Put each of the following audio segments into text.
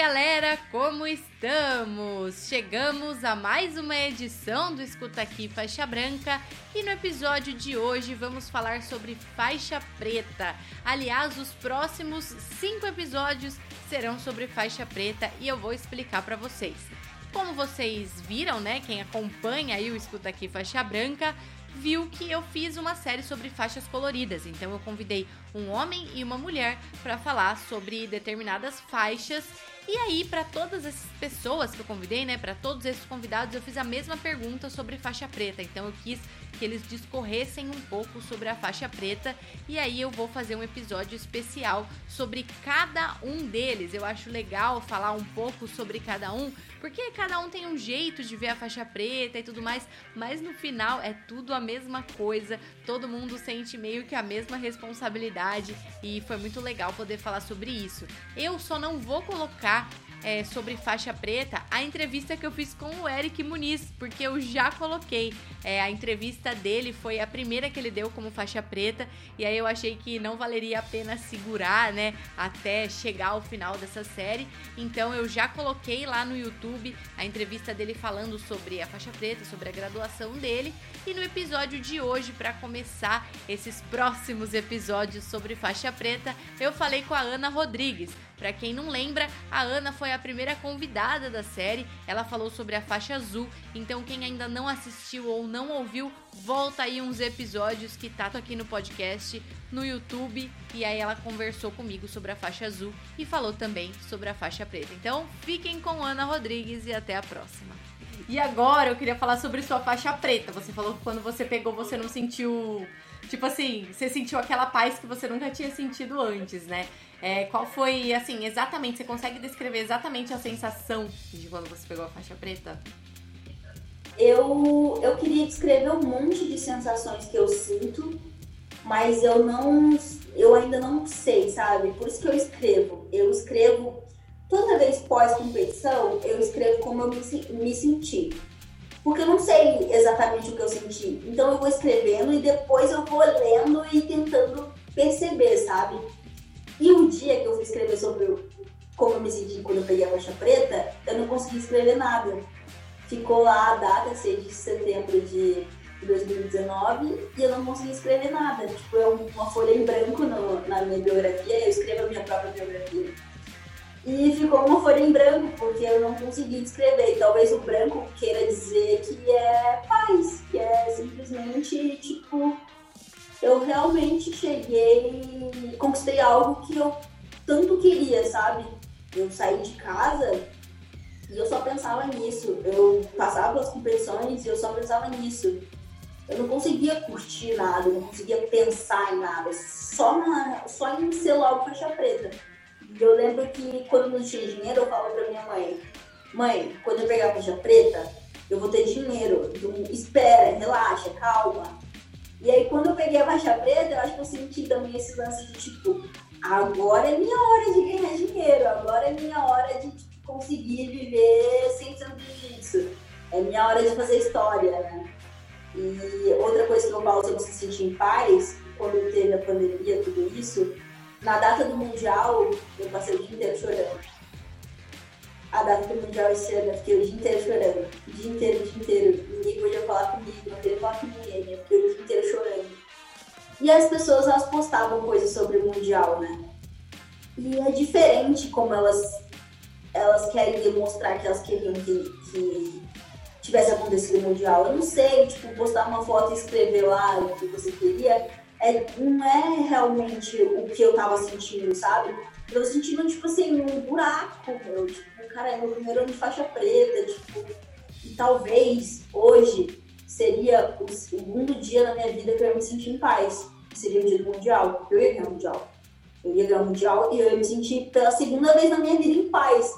Galera, como estamos? Chegamos a mais uma edição do Escuta Aqui Faixa Branca e no episódio de hoje vamos falar sobre faixa preta. Aliás, os próximos cinco episódios serão sobre faixa preta e eu vou explicar para vocês. Como vocês viram, né? Quem acompanha aí o Escuta Aqui Faixa Branca viu que eu fiz uma série sobre faixas coloridas. Então eu convidei um homem e uma mulher para falar sobre determinadas faixas. E aí, para todas essas pessoas que eu convidei, né, para todos esses convidados, eu fiz a mesma pergunta sobre faixa preta. Então eu quis que eles discorressem um pouco sobre a faixa preta e aí eu vou fazer um episódio especial sobre cada um deles. Eu acho legal falar um pouco sobre cada um, porque cada um tem um jeito de ver a faixa preta e tudo mais, mas no final é tudo a mesma coisa, todo mundo sente meio que a mesma responsabilidade e foi muito legal poder falar sobre isso. Eu só não vou colocar é, sobre faixa preta a entrevista que eu fiz com o Eric Muniz, porque eu já coloquei. É, a entrevista dele foi a primeira que ele deu como faixa preta, e aí eu achei que não valeria a pena segurar, né, até chegar ao final dessa série. Então eu já coloquei lá no YouTube a entrevista dele falando sobre a faixa preta, sobre a graduação dele. E no episódio de hoje, para começar esses próximos episódios sobre faixa preta, eu falei com a Ana Rodrigues. Para quem não lembra, a Ana foi a primeira convidada da série. Ela falou sobre a faixa azul. Então quem ainda não assistiu ou não ouviu, volta aí uns episódios que tá aqui no podcast, no YouTube, e aí ela conversou comigo sobre a faixa azul e falou também sobre a faixa preta. Então, fiquem com Ana Rodrigues e até a próxima. E agora eu queria falar sobre sua faixa preta. Você falou que quando você pegou, você não sentiu. Tipo assim, você sentiu aquela paz que você nunca tinha sentido antes, né? É, qual foi, assim, exatamente? Você consegue descrever exatamente a sensação de quando você pegou a faixa preta? Eu, eu queria descrever um monte de sensações que eu sinto, mas eu não. Eu ainda não sei, sabe? Por isso que eu escrevo. Eu escrevo toda vez pós-competição, eu escrevo como eu me, me senti. Porque eu não sei exatamente o que eu senti. Então eu vou escrevendo e depois eu vou lendo e tentando perceber, sabe? E um dia que eu fui escrever sobre como eu me senti quando eu peguei a faixa preta, eu não consegui escrever nada. Ficou lá a data, 6 de setembro de 2019, e eu não consegui escrever nada. Tipo, é uma folha em branco no, na minha biografia, eu escrevo a minha própria biografia. E ficou uma folha em branco, porque eu não consegui descrever. E talvez o branco queira algo que eu tanto queria, sabe? Eu saí de casa e eu só pensava nisso. Eu passava as competições e eu só pensava nisso. Eu não conseguia curtir nada, eu não conseguia pensar em nada, só, na, só em ser logo faixa preta. Eu lembro que quando não tinha dinheiro, eu falava pra minha mãe: Mãe, quando eu pegar a faixa preta, eu vou ter dinheiro. Então, espera, relaxa, calma. E aí, quando eu peguei a faixa preta, eu acho que eu senti também esse lance de tipo, agora é minha hora de ganhar dinheiro, agora é minha hora de tipo, conseguir viver sem ser disso. É minha hora de fazer história, né? E outra coisa que eu falo sobre se sentir em paz, quando teve a pandemia, tudo isso, na data do Mundial, eu passei o dia inteiro chorando a data do Mundial esse ano, eu fiquei o dia inteiro chorando. O dia inteiro, o dia inteiro. Ninguém podia falar comigo, não queria falar com ninguém, eu fiquei o dia inteiro. E as pessoas, elas postavam coisas sobre o Mundial, né? E é diferente como elas, elas querem demonstrar que elas queriam que, que tivesse acontecido o Mundial. Eu não sei, tipo, postar uma foto e escrever lá o que você queria, é, não é realmente o que eu tava sentindo, sabe? Eu sentindo, tipo assim, um buraco, meu. Tipo, cara, é meu primeiro ano de faixa preta, tipo. E talvez hoje seria o segundo dia na minha vida que eu ia me sentir em paz. Seria o dia do Mundial. Eu ia ganhar o Mundial. Eu ia ganhar o Mundial e eu ia me sentir pela segunda vez na minha vida em paz.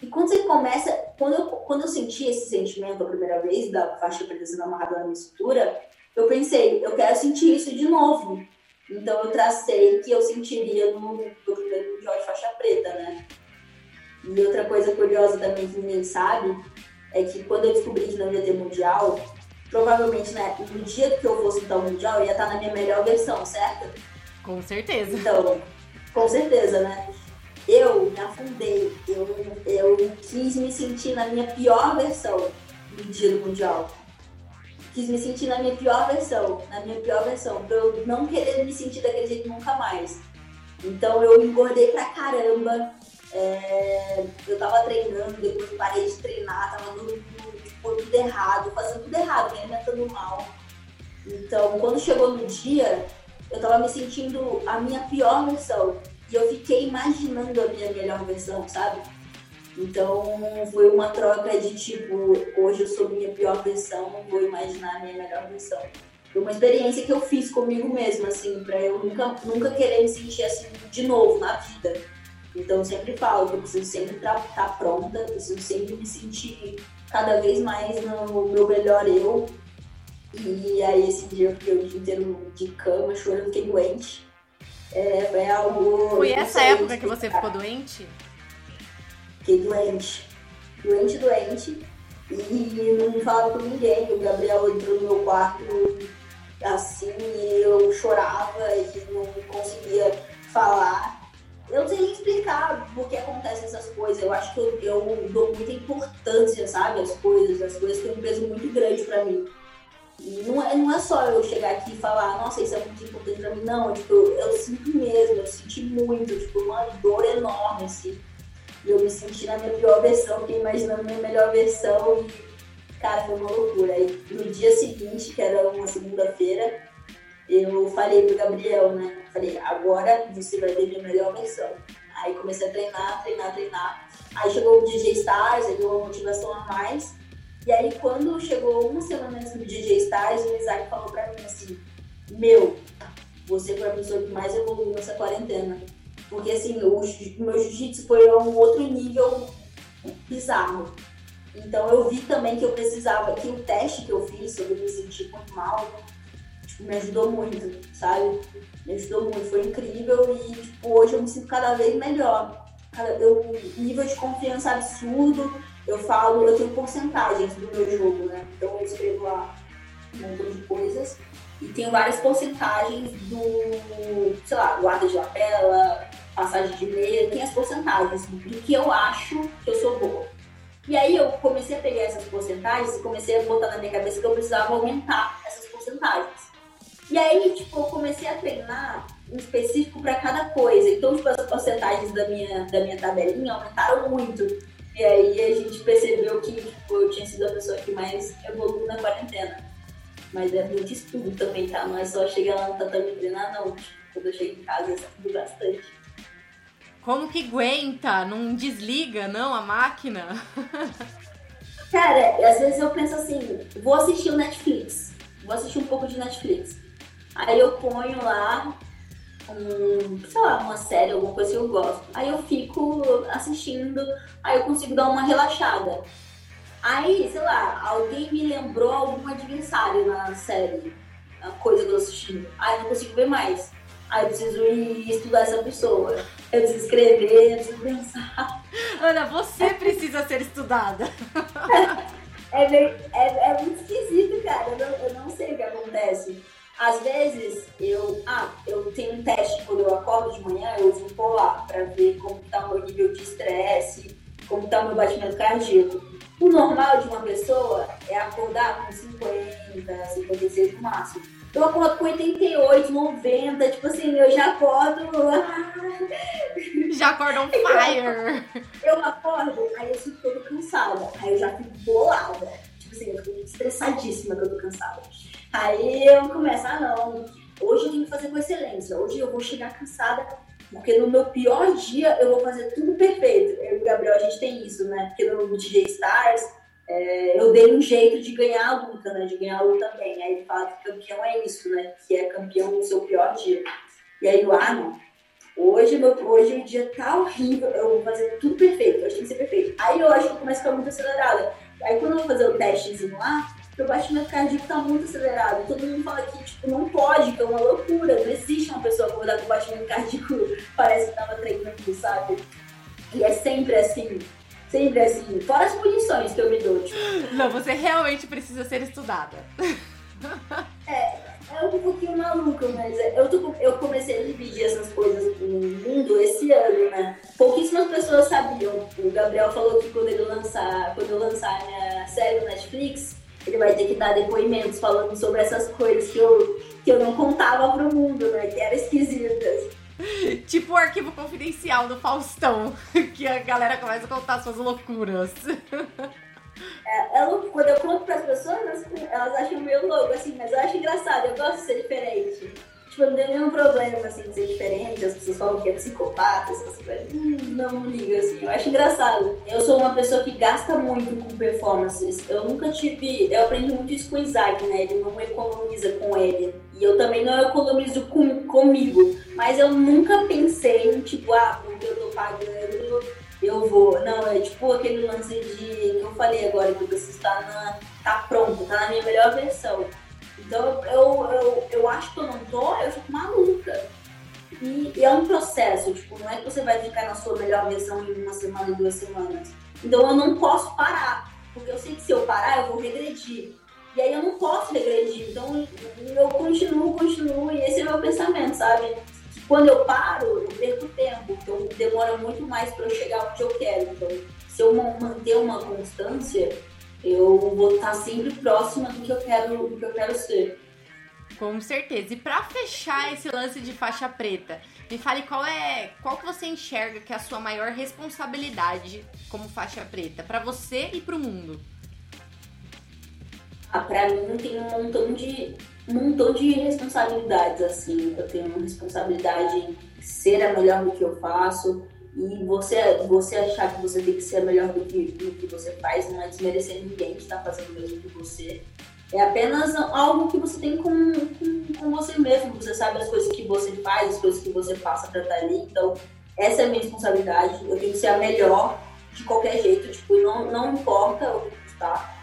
E quando você começa, quando eu, quando eu senti esse sentimento a primeira vez da faixa preta sendo amarrada na minha cintura, eu, pensei, eu quero sentir isso de novo. Então eu tracei que eu sentiria no, no primeiro mundial de faixa preta, né? E outra coisa curiosa também que ninguém sabe é que quando eu descobri que não ia ter mundial, provavelmente né, no dia que eu fosse então mundial, eu ia estar na minha melhor versão, certo? Com certeza. Então, com certeza, né? Eu me afundei, eu, eu quis me sentir na minha pior versão no dia do mundial quis me sentir na minha pior versão, na minha pior versão, pra eu não querer me sentir daquele jeito nunca mais. Então eu engordei pra caramba, é, eu tava treinando, depois parei de treinar, tava no, tipo, tudo errado, fazendo tudo errado, me alimentando mal. Então quando chegou no dia, eu tava me sentindo a minha pior versão. E eu fiquei imaginando a minha melhor versão, sabe? Então foi uma troca de tipo, hoje eu sou minha pior versão, vou imaginar a minha melhor versão. Foi uma experiência que eu fiz comigo mesma, assim, pra eu nunca, nunca querer me sentir assim de novo na vida. Então eu sempre falo que eu preciso sempre estar tá pronta, preciso sempre me sentir cada vez mais no meu melhor eu. E aí esse dia eu fiquei o dia inteiro de cama, chorando, fiquei doente. É, foi algo. Foi essa época que você ficou doente? Fiquei doente. Doente, doente. E não falava com ninguém. O Gabriel entrou no meu quarto assim e eu chorava e não conseguia falar. Eu não sei nem explicar por que acontecem essas coisas. Eu acho que eu, eu dou muita importância, sabe? As coisas. As coisas têm um peso muito grande pra mim. E não é, não é só eu chegar aqui e falar, nossa, isso é muito importante pra mim. Não, tipo, eu, eu sinto mesmo, eu senti muito, tipo, uma dor enorme, assim. E eu me senti na minha pior versão, fiquei imaginando minha melhor versão e, cara, foi uma loucura. Aí no dia seguinte, que era uma segunda-feira, eu falei pro Gabriel, né? Falei, agora você vai ter minha melhor versão. Aí comecei a treinar, treinar, treinar. Aí chegou o DJ Stars, aí deu uma motivação a mais. E aí quando chegou uma semana antes do DJ Stars, o Isaac falou pra mim assim, meu, você foi a pessoa que mais evoluiu nessa quarentena. Porque assim, o, o meu jiu-jitsu foi a um outro nível bizarro. Então eu vi também que eu precisava, que o teste que eu fiz sobre me sentir muito mal, tipo, me ajudou muito, sabe? Me ajudou muito, foi incrível e tipo, hoje eu me sinto cada vez melhor. Eu, nível de confiança absurdo, eu falo, eu tenho porcentagens do meu jogo, né? Então eu escrevo lá um montão de coisas e tenho várias porcentagens do, sei lá, guarda de lapela, passagem de meia, tem as porcentagens do que eu acho que eu sou boa. E aí eu comecei a pegar essas porcentagens e comecei a botar na minha cabeça que eu precisava aumentar essas. E aí, tipo, eu comecei a treinar um específico para cada coisa. Então, tipo, as porcentagens da minha, da minha tabelinha aumentaram muito. E aí a gente percebeu que tipo, eu tinha sido a pessoa que mais evoluiu na quarentena. Mas é muito estudo também, tá? Não é só chegar lá no tatame treinar, não. Tipo, quando eu chego em casa, eu estudo bastante. Como que aguenta? Não desliga, não, a máquina? Cara, às vezes eu penso assim, vou assistir o Netflix. Vou assistir um pouco de Netflix. Aí eu ponho lá um, sei lá, uma série, alguma coisa que eu gosto. Aí eu fico assistindo, aí eu consigo dar uma relaxada. Aí, sei lá, alguém me lembrou algum adversário na série, a coisa que eu tô assistindo. Aí eu não consigo ver mais. Aí eu preciso ir estudar essa pessoa. Eu preciso escrever, eu preciso pensar. Ana, você precisa ser estudada. É, é, é, muito esquisito, cara. Eu não, eu não sei o que acontece. Às vezes, eu, ah, eu tenho um teste quando eu acordo de manhã, eu uso um polar para ver como está o meu nível de estresse, como está o meu batimento cardíaco. O normal de uma pessoa é acordar com 50, 56 no máximo. Eu acordo com 88, 90, tipo assim, eu já acordo. Já acorda on fire! Eu, eu acordo, aí eu fico toda cansada. Aí eu já fico bolada. Tipo assim, eu fico estressadíssima que eu tô cansada. Aí eu começo, ah não, hoje eu tenho que fazer com excelência. Hoje eu vou chegar cansada, porque no meu pior dia eu vou fazer tudo perfeito. Eu e o Gabriel, a gente tem isso, né? Porque no DJ Stars, é, eu dei um jeito de ganhar a luta, né? De ganhar a luta bem. Aí ele fala que campeão é isso, né? Que é campeão no seu pior dia. E aí eu, ah, não. Hoje, meu, hoje o dia tá horrível, eu vou fazer tudo perfeito, hoje tem que ser perfeito. Aí eu acho que eu começo a ficar muito acelerada. Aí quando eu vou fazer o testezinho lá, meu batimento cardíaco tá muito acelerado. Todo mundo fala que, tipo, não pode, que é uma loucura. Não existe uma pessoa acordar com batimento cardíaco parece que tava treinando, sabe? E é sempre assim. Sempre assim. Fora as punições que eu me dou, tipo. Não, você realmente precisa ser estudada. É, é um pouquinho maluco, mas é, eu, tô, eu comecei a dividir essas coisas no mundo esse ano, né? Pouquíssimas pessoas sabiam. O Gabriel falou que quando ele lançar, quando eu lançar a minha série no Netflix, ele vai ter que dar depoimentos falando sobre essas coisas que eu, que eu não contava pro mundo, né? Que eram esquisitas. tipo o arquivo confidencial do Faustão, que a galera começa a contar suas loucuras. É, é louco, quando eu conto pras pessoas, elas, elas acham meio louco, assim, mas eu acho engraçado, eu gosto de ser diferente. Tipo, não tem nenhum problema, assim, de ser diferente, as pessoas falam que é psicopata, essas coisas. Hum, não, ligo, assim, eu acho engraçado. Eu sou uma pessoa que gasta muito com performances. Eu nunca tive. Eu aprendi muito isso com o Isaac, né? Ele não economiza com ele. E eu também não economizo com, comigo. Mas eu nunca pensei em, tipo, ah, porque eu tô pagando eu vou. Não, é tipo aquele lance de que eu falei agora, que você está na. tá pronto, tá na minha melhor versão. Então eu, eu, eu acho que eu não tô, eu fico maluca. E, e, é um processo, tipo, não é que você vai ficar na sua melhor versão em uma semana e duas semanas. Então eu não posso parar, porque eu sei que se eu parar eu vou regredir. E aí eu não posso regredir, então eu continuo, continuo, e esse é o meu pensamento, sabe? Quando eu paro, eu perco tempo, então demora muito mais para eu chegar onde eu quero. Então, se eu manter uma constância, eu vou estar sempre próxima do que eu quero, do que eu quero ser. Com certeza. E para fechar esse lance de faixa preta, me fale qual é, qual que você enxerga que é a sua maior responsabilidade como faixa preta para você e para o mundo? Ah, para mim tem um montão de um montão de responsabilidades, assim. Eu tenho uma responsabilidade em ser a melhor do que eu faço. E você, você achar que você tem que ser melhor do que, do que você faz não é desmerecer ninguém que está fazendo o mesmo que você. É apenas algo que você tem com, com, com, você mesmo. Você sabe as coisas que você faz, as coisas que você passa para estar ali. Então, essa é a minha responsabilidade. Eu tenho que ser a melhor de qualquer jeito. Tipo, não, não importa o que está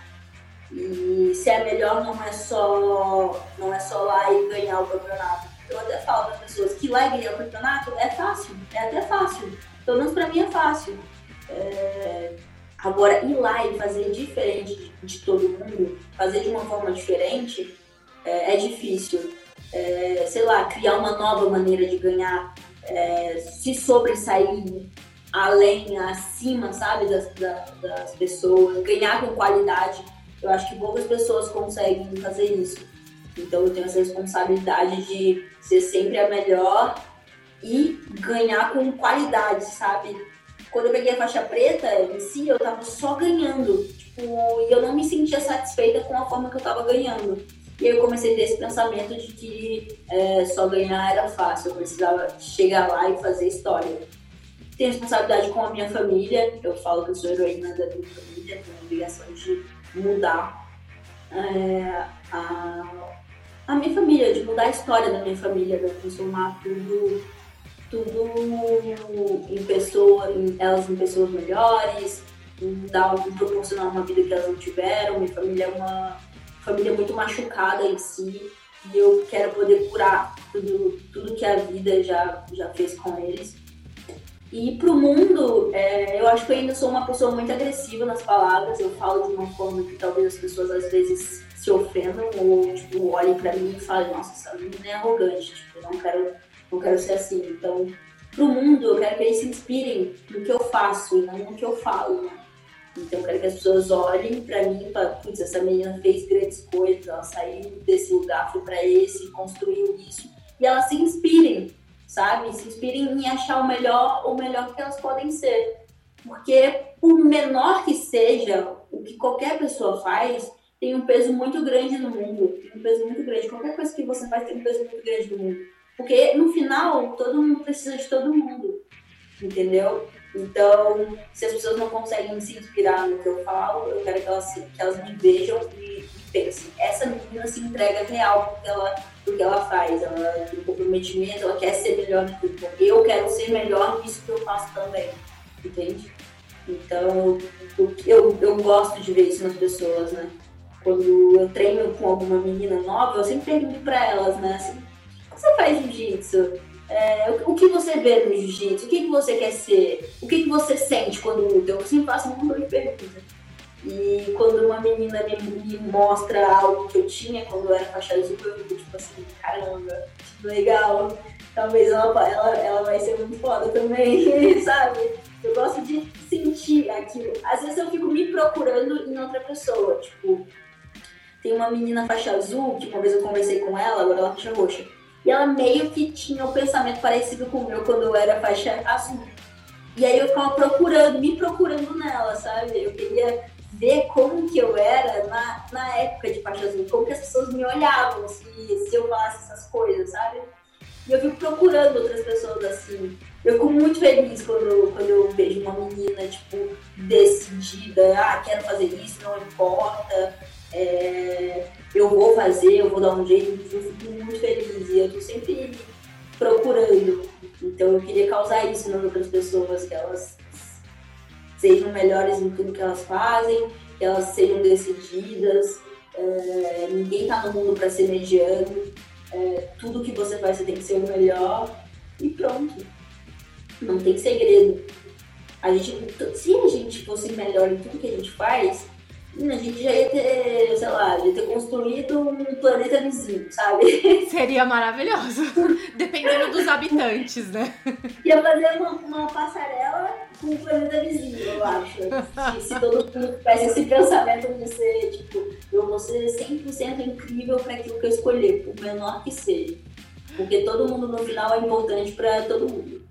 e se é melhor não é só não é só lá e ganhar o campeonato. Eu até falo para as pessoas que lá e ganhar o campeonato é fácil, é até fácil. Pelo menos para mim é fácil. É... Agora, ir lá e fazer diferente de, todo mundo, fazer de uma forma diferente, é, é difícil. É, sei lá, criar uma nova maneira de ganhar, é, se sobressair além, acima, sabe, das, das pessoas, ganhar com qualidade eu acho que poucas pessoas conseguem fazer isso. Então eu tenho essa responsabilidade de ser sempre a melhor e ganhar com qualidade, sabe? Quando eu peguei a faixa preta em si, eu tava só ganhando. Tipo, e eu não me sentia satisfeita com a forma que eu tava ganhando. E aí eu comecei a ter esse pensamento de que é, só ganhar era fácil, eu precisava chegar lá e fazer história. Tenho responsabilidade com a minha família, eu falo que eu sou heroína da minha família, tenho a obrigação de mudar é, a, a minha família, de mudar a história da minha família, de transformar tudo, tudo em pessoas, em, elas em pessoas melhores, dar, proporcionar uma vida que elas não tiveram. Minha família é uma família muito machucada em si e eu quero poder curar tudo, tudo que a vida já, já fez com eles. E pro mundo, é, eu acho que eu ainda sou uma pessoa muito agressiva nas palavras. Eu falo de uma forma que talvez as pessoas às vezes se ofendam ou tipo, olhem para mim e falem, nossa, essa menina é arrogante, tipo, eu não quero, não quero ser assim. Então, pro mundo, eu quero que eles se inspirem no que eu faço e não no que eu falo, né? Então, eu quero que as pessoas olhem para mim e falem, putz, essa menina fez grandes coisas, ela saiu desse lugar, foi para esse, construiu isso. E elas se inspirem sabe? Se inspirem em achar o melhor, o melhor que elas podem ser. Porque, por menor que seja, o que qualquer pessoa faz tem um peso muito grande no mundo. Tem um peso muito grande. Qualquer coisa que você faz tem um peso muito grande no mundo. Porque, no final, todo mundo precisa de todo mundo. Entendeu? Então, se as pessoas não conseguem se inspirar no que eu falo, eu quero que elas, que elas me vejam e, e pensem. Essa menina se entrega real porque ela do que ela faz, ela tem um comprometimento, ela quer ser melhor no que eu quero ser melhor nisso que eu faço também, entende? Então, eu, eu gosto de ver isso nas pessoas, né? quando eu treino com alguma menina nova, eu sempre pergunto pra elas, né? Assim, você faz jiu-jitsu? É, o, que você vê no jiu-jitsu? O que, que você quer ser? O que, que você sente quando luta? Eu sempre faço um monte de perguntas. E quando uma menina me, me, mostra algo que eu tinha quando eu era faixa azul, eu fico tipo assim, caramba, legal. Talvez ela, ela, ela vai ser muito foda também, sabe? Eu gosto de sentir aquilo. Às vezes eu fico me procurando em outra pessoa. Tipo, tem uma menina faixa azul, que uma vez eu conversei com ela, agora ela é faixa roxa. Ela meio que tinha um pensamento parecido com o meu quando eu era faixa azul. E aí eu ficava procurando, me procurando nela, sabe? Eu queria ver como que eu era na, na época de faixa azul, como que as pessoas me olhavam se, se eu falasse essas coisas, sabe? E eu fico procurando outras pessoas assim. Eu fico muito feliz quando, quando eu vejo uma menina, tipo, decidida, ah, quero fazer isso, não importa, é, eu vou fazer, eu vou dar um jeito, eu fico muito feliz e eu tô sempre procurando. Então eu queria causar isso nas outras pessoas, que elas sejam melhores em tudo que elas fazem, que elas sejam decididas. É, ninguém tá no mundo para ser mediano. É, tudo que você faz você tem que ser o melhor e pronto. Não tem segredo. A gente, se a gente fosse melhor em tudo que a gente faz, a gente já ia ter, sei lá, ia ter construído um planeta vizinho, sabe? Seria maravilhoso. Dependendo dos habitantes, né? Ia fazer uma, uma passarela com o planeta vizinho, eu acho. Se, se todo mundo tivesse esse pensamento de ser, tipo, eu vou ser 100% incrível para aquilo que eu escolher, por menor que seja. Porque todo mundo no final é importante para todo mundo.